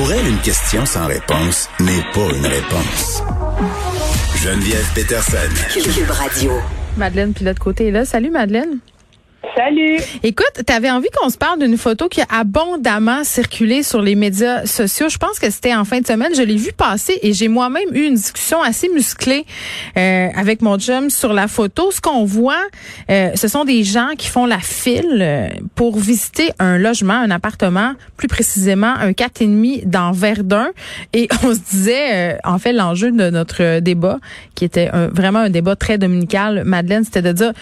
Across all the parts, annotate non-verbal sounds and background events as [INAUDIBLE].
Pour elle, une question sans réponse n'est pas une réponse. Geneviève Peterson. Cube Radio. Madeleine Pilote Côté est là. Salut Madeleine. Salut. Écoute, tu avais envie qu'on se parle d'une photo qui a abondamment circulé sur les médias sociaux. Je pense que c'était en fin de semaine. Je l'ai vu passer et j'ai moi-même eu une discussion assez musclée euh, avec mon chum sur la photo. Ce qu'on voit, euh, ce sont des gens qui font la file euh, pour visiter un logement, un appartement, plus précisément un quatre et demi dans Verdun. Et [LAUGHS] on se disait, en fait, l'enjeu de notre débat, qui était vraiment un débat très dominical, Madeleine, c'était de dire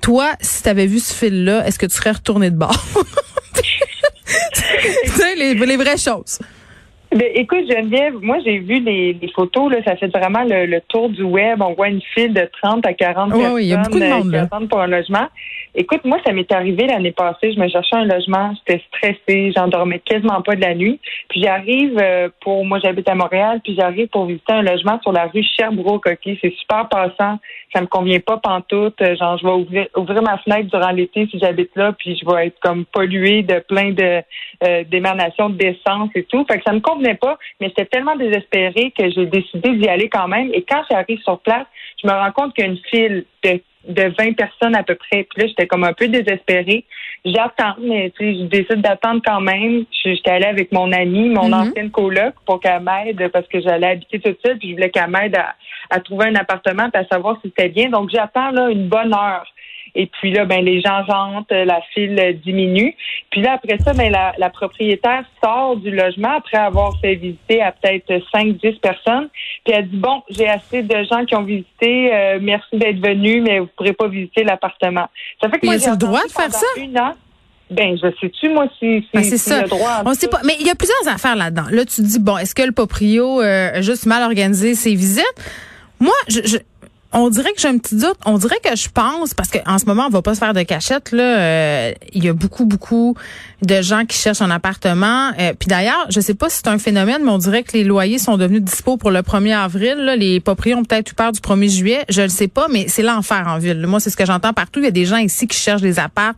toi, si tu avais vu ce fil-là, est-ce que tu serais retourné de bord? [LAUGHS] tu sais, les, les vraies choses. Ben, écoute, Geneviève, moi, j'ai vu les, photos, là, ça fait vraiment le, tour du web. On voit une file de 30 à 40 personnes oui, il y a beaucoup de monde, là. pour un logement. Écoute, moi, ça m'est arrivé l'année passée. Je me cherchais un logement, j'étais stressée, j'en dormais quasiment pas de la nuit. Puis j'arrive euh, pour, moi, j'habite à Montréal, puis j'arrive pour visiter un logement sur la rue Sherbrooke. c'est super passant, ça me convient pas pantoute. Euh, genre, je vais ouvrir, ouvrir ma fenêtre durant l'été si j'habite là, puis je vais être comme polluée de plein de euh, d'émanations d'essence et tout. Fait que ça me convenait pas, mais j'étais tellement désespérée que j'ai décidé d'y aller quand même. Et quand j'arrive sur place, je me rends compte qu'il y a une file de de 20 personnes à peu près. Puis là, j'étais comme un peu désespérée. J'attends, mais tu sais, je décide d'attendre quand même. J'étais allée avec mon amie, mon mm-hmm. ancienne coloc, pour qu'elle m'aide parce que j'allais habiter toute seule, puis je voulais qu'elle m'aide à, à, trouver un appartement, et à savoir si c'était bien. Donc, j'attends là une bonne heure. Et puis là, ben les gens rentrent, la file diminue. Puis là, après ça, ben la, la propriétaire sort du logement après avoir fait visiter à peut-être 5-10 personnes. Puis elle dit bon, j'ai assez de gens qui ont visité. Euh, merci d'être venus, mais vous ne pourrez pas visiter l'appartement. Ça fait que moi, j'ai le droit de faire ça? Une an, ben, je sais-tu, moi, si, ben, c'est ça. droit. On sait pas. Mais il y a plusieurs affaires là-dedans. Là, tu dis, bon, est-ce que le proprio euh, a juste mal organisé ses visites? Moi, je, je, on dirait que j'ai un petit doute. On dirait que je pense, parce qu'en ce moment, on va pas se faire de cachette. Là, euh, il y a beaucoup, beaucoup de gens qui cherchent un appartement. Euh, puis d'ailleurs, je sais pas si c'est un phénomène, mais on dirait que les loyers sont devenus dispo pour le 1er avril. Là. Les propriétaires ont peut-être eu peur du 1er juillet. Je le sais pas, mais c'est l'enfer en ville. Moi, c'est ce que j'entends partout. Il y a des gens ici qui cherchent des apparts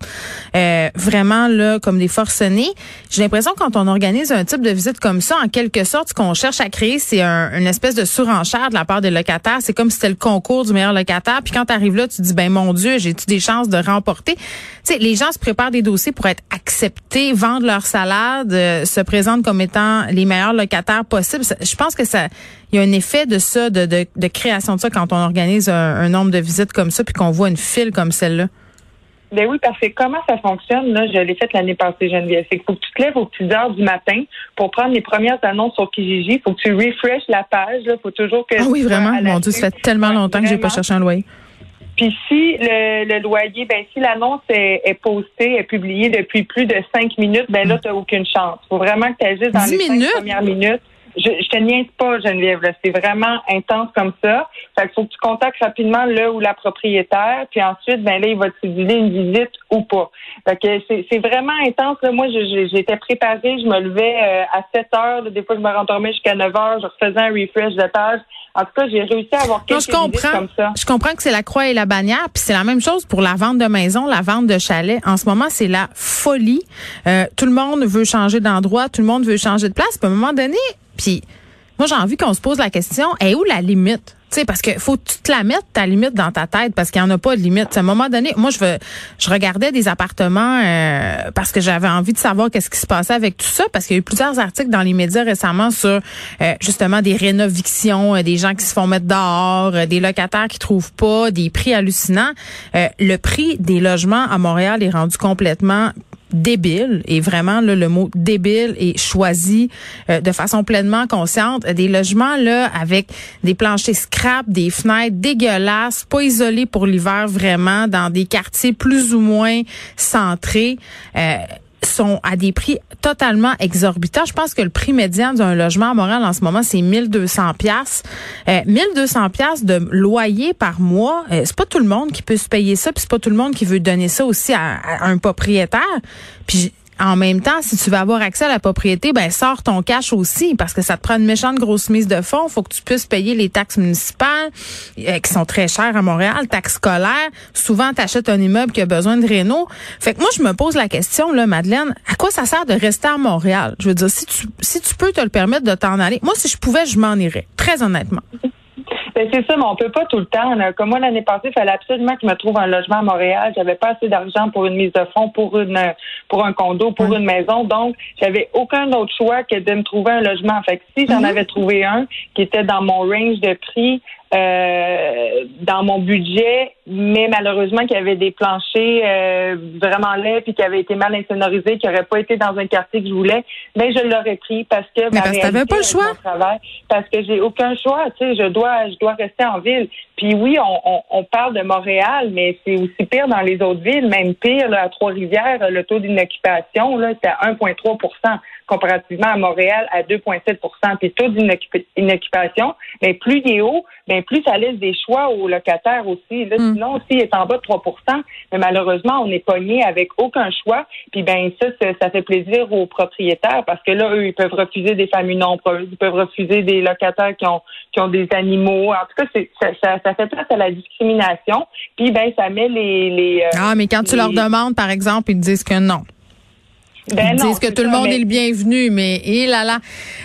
euh, vraiment là comme des forcenés. J'ai l'impression quand on organise un type de visite comme ça, en quelque sorte, ce qu'on cherche à créer, c'est un, une espèce de surenchère de la part des locataires. C'est comme si c'était le concours du meilleur locataire. Puis quand tu arrives là, tu dis, ben mon Dieu, j'ai-tu des chances de remporter? Tu sais, les gens se préparent des dossiers pour être acceptés, vendent leur salade, euh, se présentent comme étant les meilleurs locataires possibles. Je pense que ça, il y a un effet de ça, de, de, de création de ça quand on organise un, nombre de visites comme ça, puis qu'on voit une file comme celle-là. Ben oui, parce que comment ça fonctionne, là, je l'ai fait l'année passée, Geneviève. C'est qu'il faut que tu te lèves aux petites heures du matin pour prendre les premières annonces sur Kijiji. Il faut que tu refreshes la page. Il faut toujours que. Ah oui, vraiment? Mon Dieu, ça fait tellement longtemps que j'ai pas cherché un loyer. Puis si le, loyer, ben si l'annonce est, postée, est publiée depuis plus de cinq minutes, ben là, tu n'as aucune chance. Il faut vraiment que tu agisses dans les cinq premières minutes. Je, je te niaise pas, Geneviève. C'est vraiment intense comme ça. Fait qu'il faut que tu contactes rapidement le ou la propriétaire, puis ensuite, ben là, il va te céduler une visite ou pas. Fait que c'est vraiment intense. Là. Moi, j'étais préparée, je me levais euh, à 7 heures. Des fois, je me rendormais jusqu'à 9 heures. Je refaisais un refresh de page. En tout cas, j'ai réussi à avoir quelques non, je comprends, comme ça. Je comprends que c'est la croix et la bannière, puis c'est la même chose pour la vente de maison, la vente de chalet. En ce moment, c'est la folie. Euh, tout le monde veut changer d'endroit, tout le monde veut changer de place. Puis à un moment donné, puis moi, j'ai envie qu'on se pose la question, est où la limite? sais, parce que faut que tu te la mettre ta limite dans ta tête parce qu'il y en a pas de limite. À un moment donné, moi je veux, je regardais des appartements euh, parce que j'avais envie de savoir qu'est-ce qui se passait avec tout ça parce qu'il y a eu plusieurs articles dans les médias récemment sur euh, justement des rénovictions, euh, des gens qui se font mettre dehors, des locataires qui trouvent pas, des prix hallucinants. le prix des logements à Montréal est rendu complètement débile, et vraiment là, le mot débile est choisi euh, de façon pleinement consciente. Des logements là avec des planchers scrap, des fenêtres dégueulasses, pas isolés pour l'hiver vraiment, dans des quartiers plus ou moins centrés. Euh, sont à des prix totalement exorbitants. Je pense que le prix médian d'un logement à Montréal en ce moment c'est 1200 pièces. Euh, 1200 pièces de loyer par mois, euh, c'est pas tout le monde qui peut se payer ça, puis c'est pas tout le monde qui veut donner ça aussi à, un propriétaire. Puis en même temps, si tu veux avoir accès à la propriété, ben sors ton cash aussi parce que ça te prend une méchante grosse mise de fonds. Faut que tu puisses payer les taxes municipales euh, qui sont très chères à Montréal, taxes scolaires. Souvent, tu un immeuble qui a besoin de réno. Fait que moi, je me pose la question, là, Madeleine, à quoi ça sert de rester à Montréal? Je veux dire, si tu, si tu peux te le permettre de t'en aller, moi, si je pouvais, je m'en irais, très honnêtement. Ben, c'est ça, mais on peut pas tout le temps. Comme moi, l'année passée, il fallait absolument que je me trouve un logement à Montréal. J'avais pas assez d'argent pour une mise de fonds, pour une pour un condo, pour une maison. Donc, j'avais aucun autre choix que de me trouver un logement. Fait que si j'en mhm. avais trouvé un qui était dans mon range de prix, euh, dans mon budget, mais malheureusement qu'il y avait des planchers euh, vraiment laids puis qui avaient été mal insonorisés, qui n'auraient pas été dans un quartier que je voulais, mais je l'aurais pris parce que mais parce que pas le choix. Travail, parce que j'ai aucun choix, tu sais, je dois je dois rester en ville. Puis oui, on, on, on parle de Montréal, mais c'est aussi pire dans les autres villes, même pire là, à Trois-Rivières, le taux d'inoccupation là, c'est à 1,3% comparativement à Montréal à 2,7% Puis taux d'inoccupation, mais plus il est haut, mais plus ça laisse des choix aux locataires aussi. Là, mm. Sinon, s'il est en bas de 3% mais malheureusement, on est pogné avec aucun choix. Puis ben ça, ça, fait plaisir aux propriétaires parce que là, eux, ils peuvent refuser des familles nombreuses, ils peuvent refuser des locataires qui ont qui ont des animaux. En tout cas, ça, ça, ça, fait place à la discrimination. Puis ben ça met les, les euh, Ah, mais quand tu leur demandes, par exemple, ils disent que non. Ben Ils disent que tout le monde est le bienvenu, mais et là là,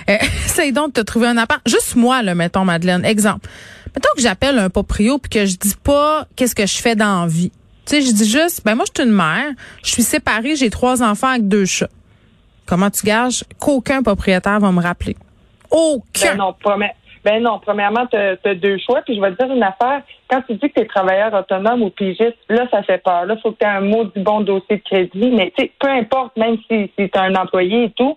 euh, [LAUGHS] essaye donc de te trouver un appart. Juste moi, là, mettons, Madeleine, exemple. Mettons que j'appelle un proprio puis que je dis pas qu'est-ce que je fais dans la vie. Tu sais, je dis juste, ben moi, je suis une mère, je suis séparée, j'ai trois enfants avec deux chats. Comment tu gages qu'aucun propriétaire va me rappeler? Aucun. Ben non, promets. Ben non, premièrement, tu as, deux choix. Puis je vais te dire une affaire. Quand tu dis que tu es travailleur autonome ou pigiste, là, ça fait peur. Là, il faut que tu aies un mot du bon dossier de crédit. Mais tu sais, peu importe, même si, si tu es un employé et tout,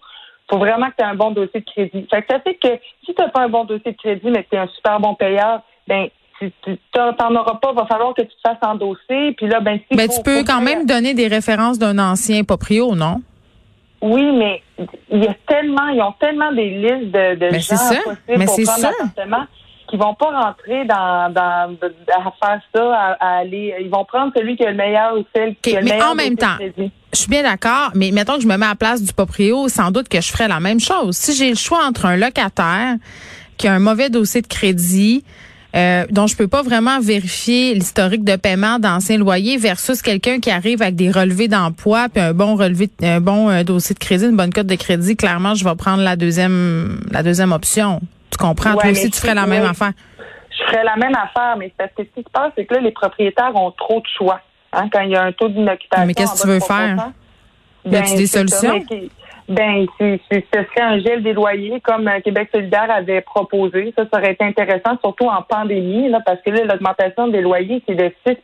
faut vraiment que tu aies un bon dossier de crédit. Fait que ça fait que si tu n'as pas un bon dossier de crédit, mais que tu es un super bon payeur, ben tu n'en auras pas, va falloir que tu te fasses endosser. Puis là, ben, si ben, tu peux quand même donner des références d'un ancien proprio, non? Oui, mais il y a tellement, ils ont tellement des listes de, de gens possibles pour prendre l'appartement qui vont pas rentrer dans, dans à faire ça, à, aller. Ils vont prendre celui qui est le meilleur ou celle qui est le mais en même temps, je suis bien d'accord, mais mettons que je me mets à la place du proprio, sans doute que je ferais la même chose. Si j'ai le choix entre un locataire qui a un mauvais dossier de crédit, euh, dont je peux pas vraiment vérifier l'historique de paiement d'anciens loyers versus quelqu'un qui arrive avec des relevés d'emploi puis un bon relevé un bon euh, dossier de crédit, une bonne cote de crédit, clairement je vais prendre la deuxième la deuxième option. Tu comprends? Toi aussi tu ferais la même affaire. Je ferais la même affaire mais parce que ce qui se passe c'est que là les propriétaires ont trop de choix hein, quand il y a un taux d'inoccupation. Mais qu'est-ce que tu veux faire? y a-tu ben, des solutions? Ben, ce serait un gel des loyers comme euh, Québec solidaire avait proposé. Ça, ça aurait été intéressant, surtout en pandémie, là, parce que là, l'augmentation des loyers, c'est de 6%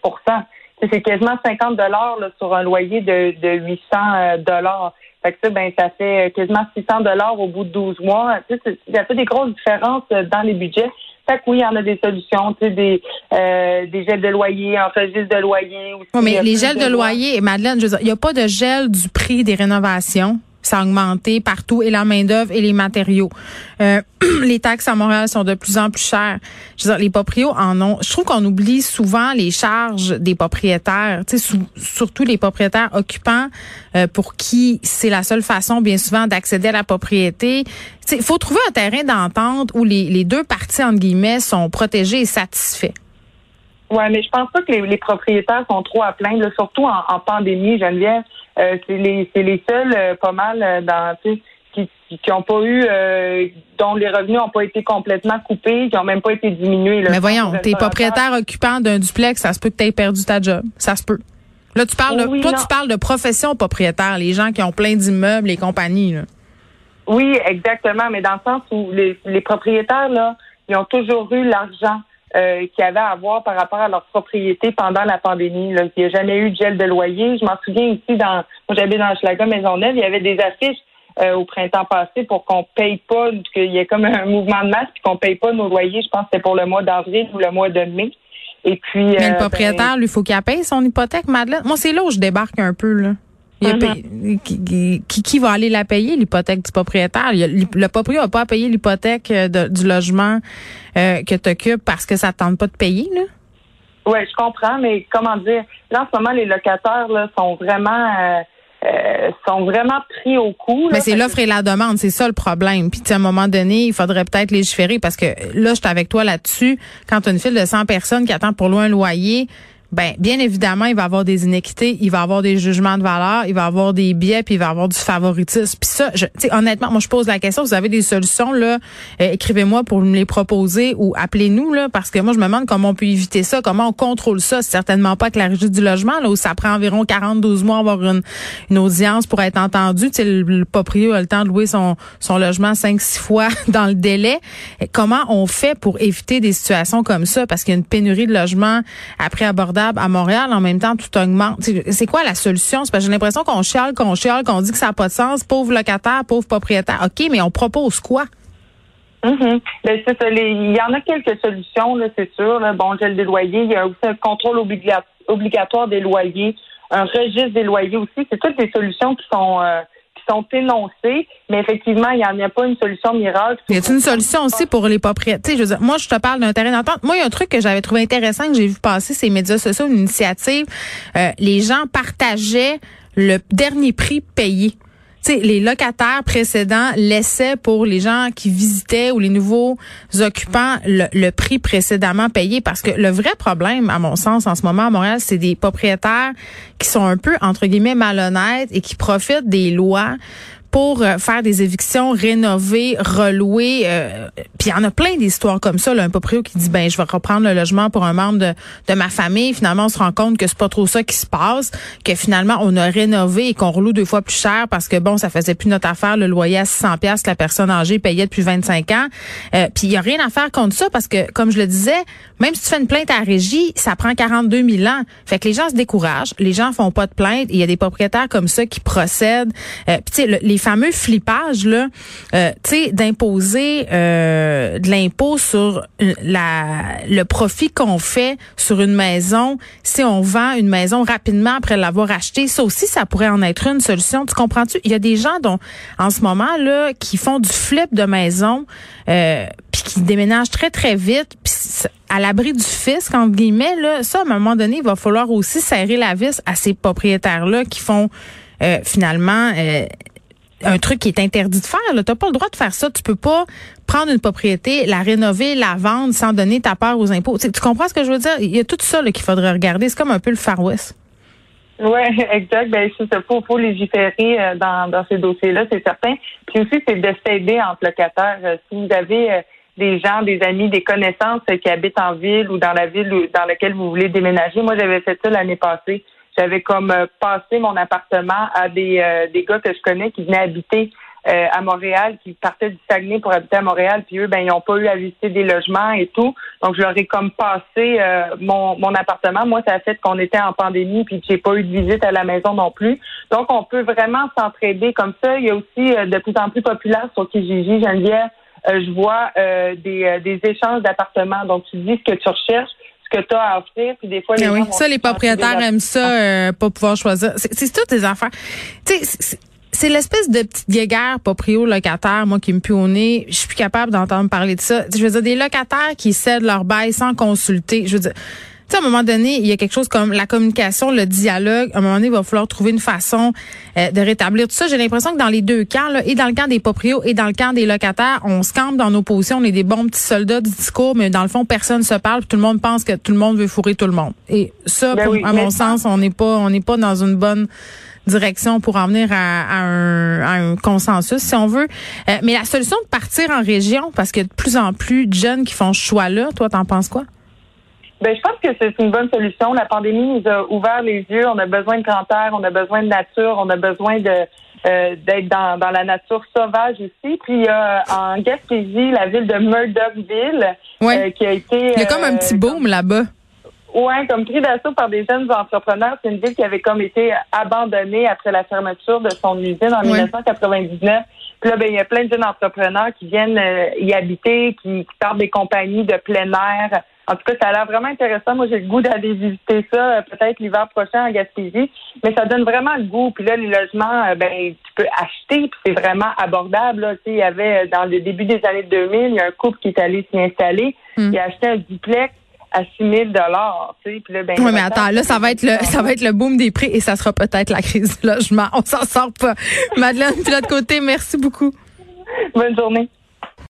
C'est quasiment 50 dollars sur un loyer de, de 800 euh, dollars. Fait que ça, ben, ça fait quasiment 600 dollars au bout de 12 mois. Tu sais, il y a des grosses différences euh, dans les budgets. Fait que oui, il y en a des solutions, tu sais, des, euh, des gels de loyer, un registre de loyer. Aussi, mais les gels de, loyer, Madeleine, je veux dire, il n'y a pas de gel du prix des rénovations? Ça a augmenté partout et la main d'œuvre et les matériaux. Euh, [CLEARS THROAT] les taxes à Montréal sont de plus en plus chères. Je veux dire, les proprios en ont. Je trouve qu'on oublie souvent les charges des propriétaires, tu sais, surtout les propriétaires occupants euh, pour qui c'est la seule façon, bien souvent, d'accéder à la propriété. Il faut trouver un terrain d'entente où les, les deux parties entre guillemets sont protégées et satisfaits. Oui, mais je pense pas que les, propriétaires sont trop à plaindre, surtout en, en pandémie, Geneviève. Euh, c'est les c'est les seuls euh, pas mal euh, dans qui qui ont pas eu dont les revenus n'ont pas été complètement coupés, qui ont même pas été diminués. Mais voyons, t'es propriétaire occupant d'un duplex, ça se peut que tu aies perdu ta job. Ça se peut. Là, tu parles de, toi, tu parles de profession propriétaire, les gens qui ont plein d'immeubles, les compagnies. Là. Oui, exactement, mais dans le sens où les, les propriétaires, là, ils ont toujours eu l'argent euh, qui avaient à avoir par rapport à leur propriété pendant la pandémie. Là. Il n'y a jamais eu de gel de loyer. Je m'en souviens ici, dans, moi j'habite dans Schlager Maisonneuve, il y avait des affiches euh, au printemps passé pour qu'on paye pas, qu'il y ait comme un mouvement de masse, puis qu'on paye pas nos loyers. Je pense que c'était pour le mois d'avril ou le mois de mai. Et puis, Mais le euh, propriétaire, ben, lui, faut qu'il paye son hypothèque, Madeleine. Moi, c'est là où je débarque un peu, là. Mhm. qui, qui, va aller la payer, l'hypothèque du propriétaire? le propriétaire n'a pas à payer l'hypothèque euh, du logement euh, que tu occupes parce que ça ne tente pas de payer, là? Oui, je comprends, mais comment dire? Là, en ce moment, les locataires là, sont vraiment euh, euh, sont vraiment pris au coup. Mais c'est l'offre et la demande, c'est ça le problème. Puis à un moment donné, il faudrait peut-être légiférer parce que là, je suis avec toi là-dessus. Quand tu as une file de 100 personnes qui attendent pour loin un loyer, ben bien évidemment, il va y avoir des inéquités, il va y avoir des jugements de valeur, il va y avoir des biais, puis il va y avoir du favoritisme. Puis ça, je, honnêtement, moi je pose la question, vous avez des solutions là, euh, écrivez-moi pour me les proposer ou appelez-nous là, parce que moi je me demande comment on peut éviter ça, comment on contrôle ça. Certainement pas que la régie du logement là où ça prend environ 42 mois avoir une, une audience pour être entendu. Tu le, le proprio a le temps de louer son son logement cinq six fois [LAUGHS] dans le délai. Comment on fait pour éviter des situations comme ça? Parce qu'il y a une pénurie de logements après aborder à Montréal, en même temps, tout augmente. C'est quoi la solution? C'est parce que j'ai l'impression qu'on chiale, qu'on chiale, qu'on dit que ça n'a pas de sens. Pauvre locataire, pauvre propriétaire. OK, mais on propose quoi? Mm-hmm. Ben, il y en a quelques solutions, c'est sûr. Bon, gel des loyers. Il y a aussi un contrôle obligatoire des loyers, un registre des loyers aussi. C'est toutes des solutions qui sont euh, sont énoncés, mais effectivement, il n'y en a pas une solution miracle. Y a une solution aussi pour les propriétaires? Je moi, je te parle d'un terrain d'entente. Moi, il y a un truc que j'avais trouvé intéressant que j'ai vu passer ces médias sociaux, une initiative. Euh, les gens partageaient le dernier prix payé les locataires précédents laissaient pour les gens qui visitaient ou les nouveaux occupants le, prix précédemment payé. Parce que le vrai problème, à mon sens, en ce moment à Montréal, c'est des propriétaires qui sont un peu, entre guillemets, malhonnêtes et qui profitent des lois pour euh, faire des évictions, rénover, relouer. Euh, puis il y en a plein d'histoires comme ça. Là, un proprio qui dit ben je vais reprendre le logement pour un membre de, de ma famille. Finalement, on se rend compte que c'est pas trop ça qui se passe, que finalement on a rénové et qu'on reloue deux fois plus cher parce que bon, ça faisait plus notre affaire le loyer à 600 pièces que la personne âgée payait depuis 25 ans. Euh, puis il y a rien à faire contre ça parce que comme je le disais, même si tu fais une plainte à la régie, ça prend 42 000 ans. Fait que les gens se découragent, les gens font pas de plainte. Il y a des propriétaires comme ça qui procèdent. puis tu sais, les fameux flippage là, euh, tu sais, d'imposer euh, de l'impôt sur la le profit qu'on fait sur une maison si on vend une maison rapidement après l'avoir achetée. Ça aussi, ça pourrait en être une solution. Tu comprends-tu? Il y a des gens dont en ce moment là qui font du flip de maison. Euh, puis qui déménagent très très vite à l'abri du fisc entre guillemets là ça à un moment donné il va falloir aussi serrer la vis à ces propriétaires là qui font euh, finalement euh, un truc qui est interdit de faire. Tu n'as pas le droit de faire ça. Tu peux pas prendre une propriété, la rénover, la vendre sans donner ta part aux impôts. tu comprends ce que je veux dire? Il y a tout ça qu'il faudrait regarder. C'est comme un peu le Far West. Oui, [LAUGHS] exact. Ben, c'est ça. Faut, légiférer euh, dans, dans ces dossiers-là, c'est certain. Puis aussi, c'est de s'aider entre locataires. Euh, si vous avez euh, des gens, des amis, des connaissances qui habitent en ville ou dans la ville dans laquelle vous voulez déménager. Moi, j'avais fait ça l'année passée. J'avais comme euh, passé mon appartement à des, euh, des gars que je connais qui venaient habiter euh, à Montréal, qui partaient du Saguenay pour habiter à Montréal, puis eux, ben, ils n'ont pas eu à visiter des logements et tout. Donc, je leur ai comme passé mon, mon appartement. Moi, ça a fait qu'on était en pandémie, puis j'ai pas eu de visite à la maison non plus. Donc, on peut vraiment s'entraider comme ça. Il y a aussi de plus en plus populaire sur Kijiji, Geneviève, je vois des, des échanges d'appartements. Donc, tu dis ce que tu recherches que tu as à offrir. Puis des fois, les oui, ça, les propriétaires aiment ça, euh, pas pouvoir choisir. C'est toutes des affaires. Tu sais, c'est l'espèce de petite guéguerre proprio locataire, moi, qui me pue au nez. Je suis plus capable d'entendre parler de ça. Je veux dire, des locataires qui cèdent leur bail sans consulter. Je veux dire, sais, à un moment donné, il y a quelque chose comme la communication, le dialogue. À un moment donné, il va falloir trouver une façon euh, de rétablir tout ça. J'ai l'impression que dans les deux camps, là, et dans le camp des proprios et dans le camp des locataires, on se campe dans nos positions. On est des bons petits soldats du discours, mais dans le fond, personne se parle. Tout le monde pense que tout le monde veut fourrer tout le monde. Et ça, ben à mon sens, on n'est pas, on n'est pas dans une bonne direction pour en venir à, un, à un, consensus, si on veut. Euh, mais la solution de partir en région, parce qu'il y a de plus en plus de jeunes qui font ce choix-là, toi, t'en penses quoi? Ben, je pense que c'est une bonne solution. La pandémie nous a ouvert les yeux. On a besoin de grand air, on a besoin de nature, on a besoin de euh, d'être dans, dans la nature sauvage aussi. Puis il y a en Gaspésie la ville de Murdochville euh, qui a été. Il y a comme un euh, petit boom là-bas. Oui, comme pris d'assaut par des jeunes entrepreneurs. C'est une ville qui avait comme été abandonnée après la fermeture de son usine en 1999. Puis là, ben, il y a plein de jeunes entrepreneurs qui viennent y habiter, qui, qui partent des compagnies de plein air en tout cas, ça a l'air vraiment intéressant. Moi, j'ai le goût d'aller visiter ça euh, peut-être l'hiver prochain en Gaspésie. Mais ça donne vraiment le goût. Puis là, les logements, euh, ben, tu peux acheter, puis c'est vraiment abordable. Là. Il y avait, euh, dans le début des années 2000, il y a un couple qui est allé s'y installer. Hmm. Il a acheté un duplex à 6 000 dollars. Tu sais, puis là, ben, oui, mais attends, là, ça va être le, ça va être le boom des prix et ça sera peut-être la crise du logement. [LAUGHS] On s'en sort pas. Madeleine, de l'autre côté, merci beaucoup. Bonne journée.